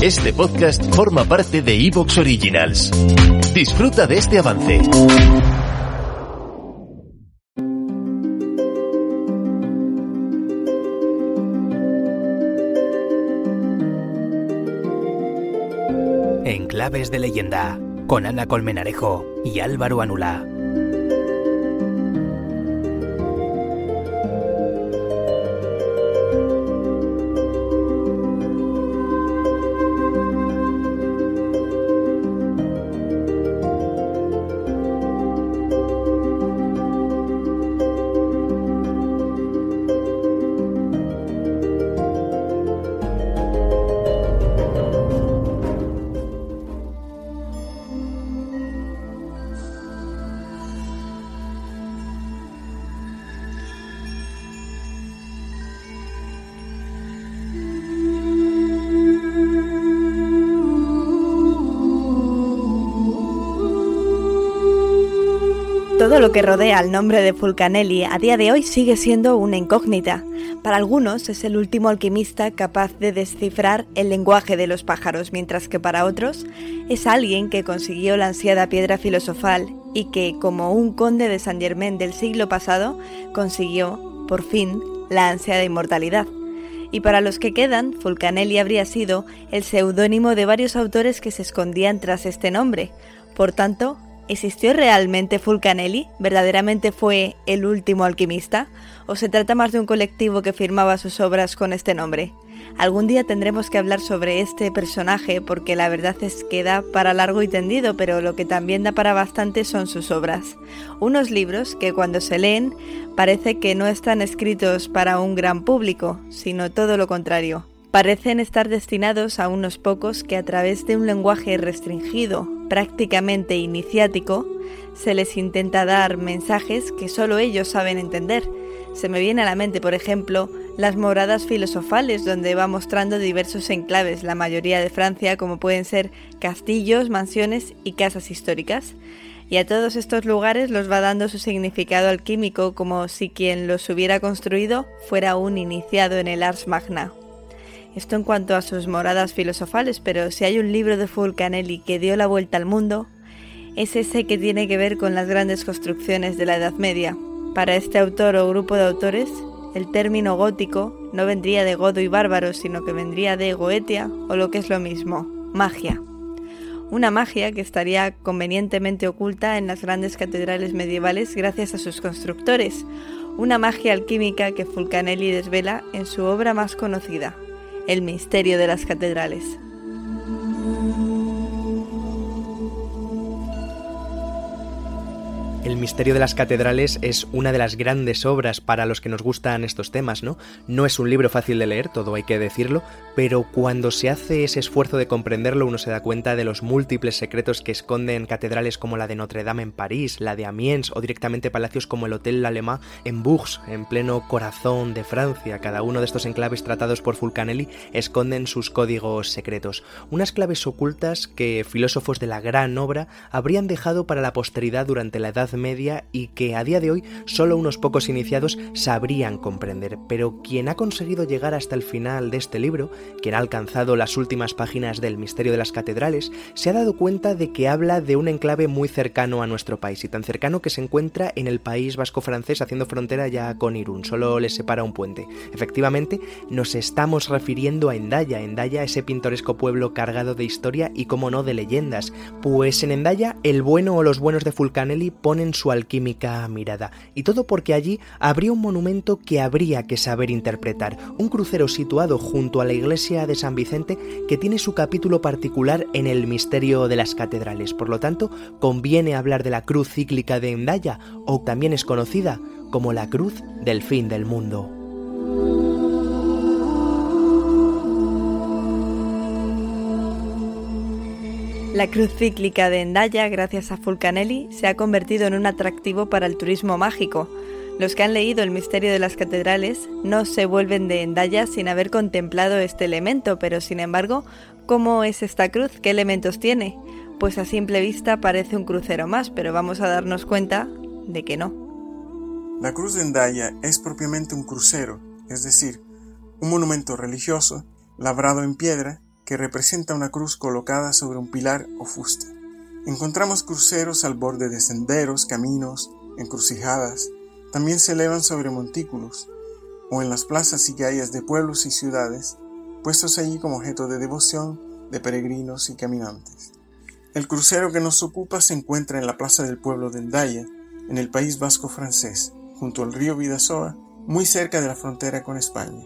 Este podcast forma parte de Evox Originals. Disfruta de este avance. En Claves de Leyenda, con Ana Colmenarejo y Álvaro Anula. Todo lo que rodea al nombre de Fulcanelli a día de hoy sigue siendo una incógnita. Para algunos es el último alquimista capaz de descifrar el lenguaje de los pájaros, mientras que para otros es alguien que consiguió la ansiada piedra filosofal y que, como un conde de Saint Germain del siglo pasado, consiguió, por fin, la ansiada inmortalidad. Y para los que quedan, Fulcanelli habría sido el seudónimo de varios autores que se escondían tras este nombre. Por tanto, ¿Existió realmente Fulcanelli? ¿Verdaderamente fue el último alquimista? ¿O se trata más de un colectivo que firmaba sus obras con este nombre? Algún día tendremos que hablar sobre este personaje porque la verdad es que da para largo y tendido, pero lo que también da para bastante son sus obras. Unos libros que cuando se leen parece que no están escritos para un gran público, sino todo lo contrario. Parecen estar destinados a unos pocos que a través de un lenguaje restringido, prácticamente iniciático, se les intenta dar mensajes que solo ellos saben entender. Se me viene a la mente, por ejemplo, las moradas filosofales, donde va mostrando diversos enclaves, la mayoría de Francia, como pueden ser castillos, mansiones y casas históricas. Y a todos estos lugares los va dando su significado alquímico, como si quien los hubiera construido fuera un iniciado en el Ars Magna, esto en cuanto a sus moradas filosofales, pero si hay un libro de Fulcanelli que dio la vuelta al mundo, es ese que tiene que ver con las grandes construcciones de la Edad Media. Para este autor o grupo de autores, el término gótico no vendría de godo y bárbaro, sino que vendría de goetia o lo que es lo mismo, magia. Una magia que estaría convenientemente oculta en las grandes catedrales medievales gracias a sus constructores, una magia alquímica que Fulcanelli desvela en su obra más conocida, el misterio de las catedrales. El misterio de las catedrales es una de las grandes obras para los que nos gustan estos temas, ¿no? No es un libro fácil de leer, todo hay que decirlo, pero cuando se hace ese esfuerzo de comprenderlo uno se da cuenta de los múltiples secretos que esconden catedrales como la de Notre Dame en París, la de Amiens o directamente palacios como el Hotel L'Allemand en Bourges, en pleno corazón de Francia. Cada uno de estos enclaves tratados por Fulcanelli esconden sus códigos secretos, unas claves ocultas que filósofos de la gran obra habrían dejado para la posteridad durante la Edad Media y que a día de hoy solo unos pocos iniciados sabrían comprender. Pero quien ha conseguido llegar hasta el final de este libro, quien ha alcanzado las últimas páginas del Misterio de las Catedrales, se ha dado cuenta de que habla de un enclave muy cercano a nuestro país y tan cercano que se encuentra en el país vasco francés haciendo frontera ya con Irún, solo le separa un puente. Efectivamente, nos estamos refiriendo a Endaya, Endaya ese pintoresco pueblo cargado de historia y como no de leyendas, pues en Endaya el bueno o los buenos de Fulcanelli ponen su alquímica mirada, y todo porque allí habría un monumento que habría que saber interpretar, un crucero situado junto a la iglesia de San Vicente que tiene su capítulo particular en el misterio de las catedrales. Por lo tanto, conviene hablar de la cruz cíclica de Endaya, o también es conocida como la cruz del fin del mundo. La cruz cíclica de Endaya, gracias a Fulcanelli, se ha convertido en un atractivo para el turismo mágico. Los que han leído El misterio de las catedrales no se vuelven de Endaya sin haber contemplado este elemento, pero sin embargo, ¿cómo es esta cruz? ¿Qué elementos tiene? Pues a simple vista parece un crucero más, pero vamos a darnos cuenta de que no. La cruz de Endaya es propiamente un crucero, es decir, un monumento religioso labrado en piedra que representa una cruz colocada sobre un pilar o fuste. Encontramos cruceros al borde de senderos, caminos, encrucijadas, también se elevan sobre montículos, o en las plazas y calles de pueblos y ciudades, puestos allí como objeto de devoción de peregrinos y caminantes. El crucero que nos ocupa se encuentra en la plaza del pueblo de Endaya, en el País Vasco francés, junto al río Vidasoa, muy cerca de la frontera con España.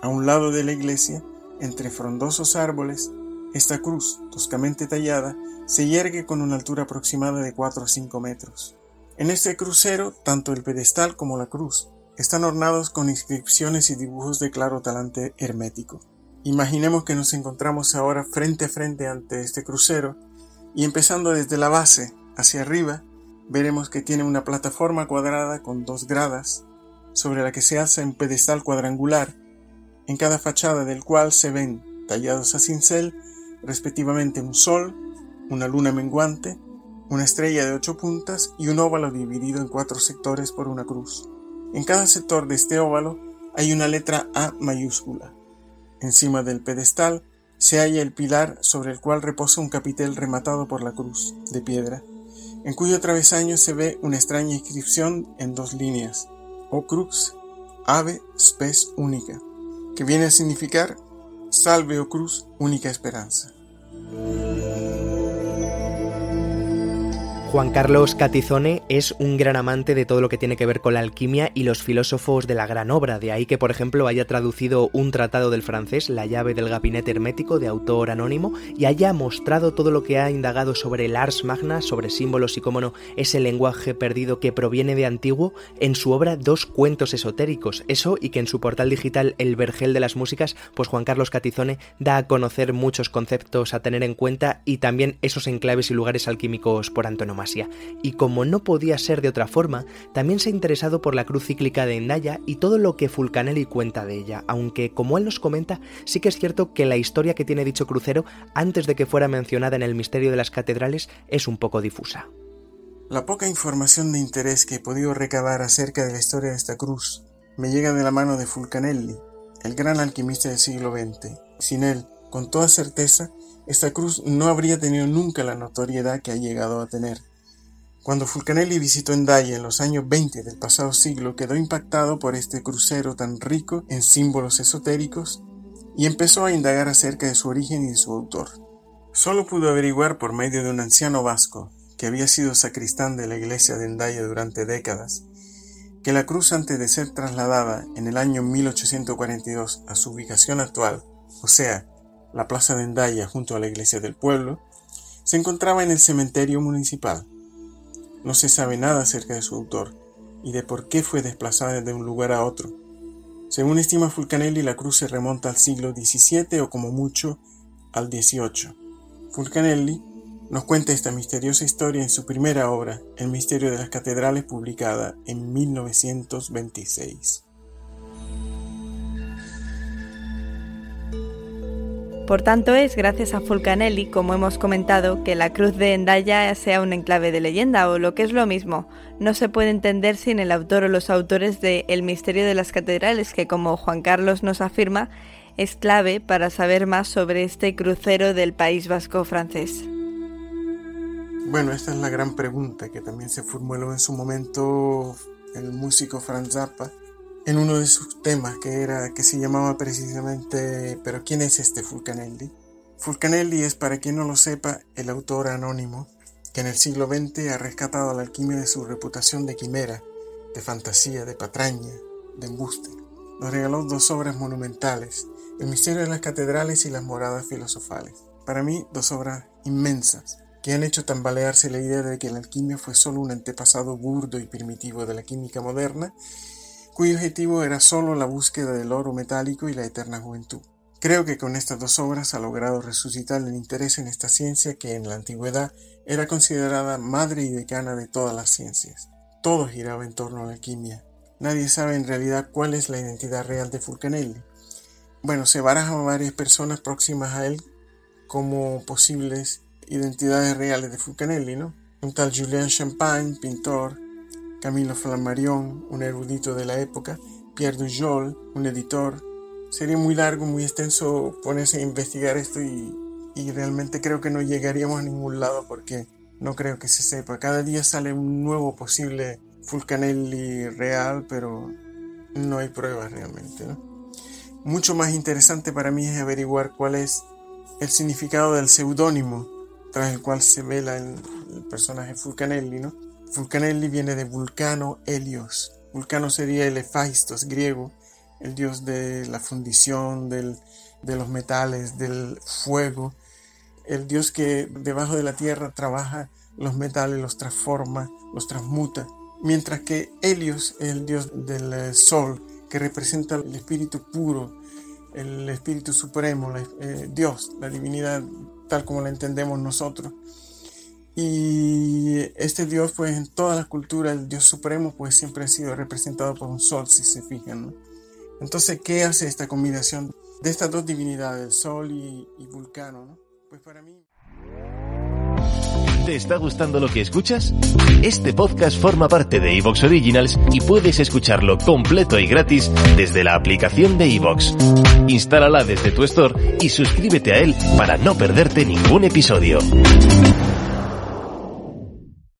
A un lado de la iglesia, entre frondosos árboles, esta cruz, toscamente tallada, se yergue con una altura aproximada de 4 a 5 metros. En este crucero, tanto el pedestal como la cruz están ornados con inscripciones y dibujos de claro talante hermético. Imaginemos que nos encontramos ahora frente a frente ante este crucero y empezando desde la base hacia arriba, veremos que tiene una plataforma cuadrada con dos gradas sobre la que se alza un pedestal cuadrangular, en cada fachada del cual se ven tallados a cincel respectivamente un sol, una luna menguante, una estrella de ocho puntas y un óvalo dividido en cuatro sectores por una cruz. En cada sector de este óvalo hay una letra A mayúscula. Encima del pedestal se halla el pilar sobre el cual reposa un capitel rematado por la cruz de piedra, en cuyo travesaño se ve una extraña inscripción en dos líneas, O crux, ave spes única, que viene a significar Salve, o cruz, única esperanza. Juan Carlos Catizone es un gran amante de todo lo que tiene que ver con la alquimia y los filósofos de la gran obra, de ahí que por ejemplo haya traducido un tratado del francés, La llave del gabinete hermético, de autor anónimo, y haya mostrado todo lo que ha indagado sobre el ars magna, sobre símbolos y cómo no, ese lenguaje perdido que proviene de antiguo, en su obra Dos cuentos esotéricos, eso y que en su portal digital El Vergel de las Músicas, pues Juan Carlos Catizone da a conocer muchos conceptos a tener en cuenta y también esos enclaves y lugares alquímicos por antonomasia y como no podía ser de otra forma, también se ha interesado por la cruz cíclica de Endaya y todo lo que Fulcanelli cuenta de ella, aunque como él nos comenta, sí que es cierto que la historia que tiene dicho crucero, antes de que fuera mencionada en el misterio de las catedrales, es un poco difusa. La poca información de interés que he podido recabar acerca de la historia de esta cruz me llega de la mano de Fulcanelli, el gran alquimista del siglo XX. Sin él, con toda certeza, esta cruz no habría tenido nunca la notoriedad que ha llegado a tener. Cuando Fulcanelli visitó Endaya en los años 20 del pasado siglo, quedó impactado por este crucero tan rico en símbolos esotéricos y empezó a indagar acerca de su origen y de su autor. Solo pudo averiguar por medio de un anciano vasco, que había sido sacristán de la iglesia de Endaya durante décadas, que la cruz antes de ser trasladada en el año 1842 a su ubicación actual, o sea, la plaza de Endaya junto a la iglesia del pueblo, se encontraba en el cementerio municipal. No se sabe nada acerca de su autor y de por qué fue desplazada de un lugar a otro. Según estima Fulcanelli, la cruz se remonta al siglo XVII o como mucho al XVIII. Fulcanelli nos cuenta esta misteriosa historia en su primera obra, El misterio de las catedrales, publicada en 1926. Por tanto, es gracias a Fulcanelli, como hemos comentado, que la cruz de Endaya sea un enclave de leyenda, o lo que es lo mismo, no se puede entender sin el autor o los autores de El misterio de las catedrales, que como Juan Carlos nos afirma, es clave para saber más sobre este crucero del País Vasco francés. Bueno, esta es la gran pregunta que también se formuló en su momento el músico Franz Zappa en uno de sus temas que era que se llamaba precisamente pero quién es este Fulcanelli Fulcanelli es para quien no lo sepa el autor anónimo que en el siglo XX ha rescatado la alquimia de su reputación de quimera de fantasía de patraña de embuste. Nos regaló dos obras monumentales el misterio de las catedrales y las moradas filosofales. Para mí dos obras inmensas que han hecho tambalearse la idea de que la alquimia fue solo un antepasado burdo y primitivo de la química moderna cuyo objetivo era solo la búsqueda del oro metálico y la eterna juventud. Creo que con estas dos obras ha logrado resucitar el interés en esta ciencia que en la antigüedad era considerada madre y decana de todas las ciencias. Todo giraba en torno a la alquimia. Nadie sabe en realidad cuál es la identidad real de Fulcanelli. Bueno, se barajan varias personas próximas a él como posibles identidades reales de Fulcanelli, ¿no? Un tal Julien Champagne, pintor, Camilo Flammarion, un erudito de la época, Pierre Dujol, un editor, sería muy largo, muy extenso ponerse a investigar esto y, y realmente creo que no llegaríamos a ningún lado porque no creo que se sepa. Cada día sale un nuevo posible Fulcanelli real, pero no hay pruebas realmente. Mucho más interesante para mí es averiguar cuál es el significado del seudónimo tras el cual se vela el, el personaje Fulcanelli. ¿no? Fulcanelli viene de Vulcano Helios. Vulcano sería el griego, el dios de la fundición, del, de los metales, del fuego, el Dios que debajo de la tierra trabaja los metales, los transforma, los transmuta. Mientras que Helios es el Dios del eh, sol, que representa el espíritu puro, el espíritu supremo, eh, Dios, la divinidad tal como la entendemos nosotros. Y este Dios, pues en toda la cultura, el Dios supremo, pues siempre ha sido representado por un sol, si se fijan. Entonces, ¿qué hace esta combinación de estas dos divinidades, el sol y, Vulcano? ¿no? Pues para mí... ¿Te está gustando lo que escuchas? Este podcast forma parte de Evox Originals y puedes escucharlo completo y gratis desde la aplicación de Evox. Instálala desde tu store y suscríbete a él para no perderte ningún episodio.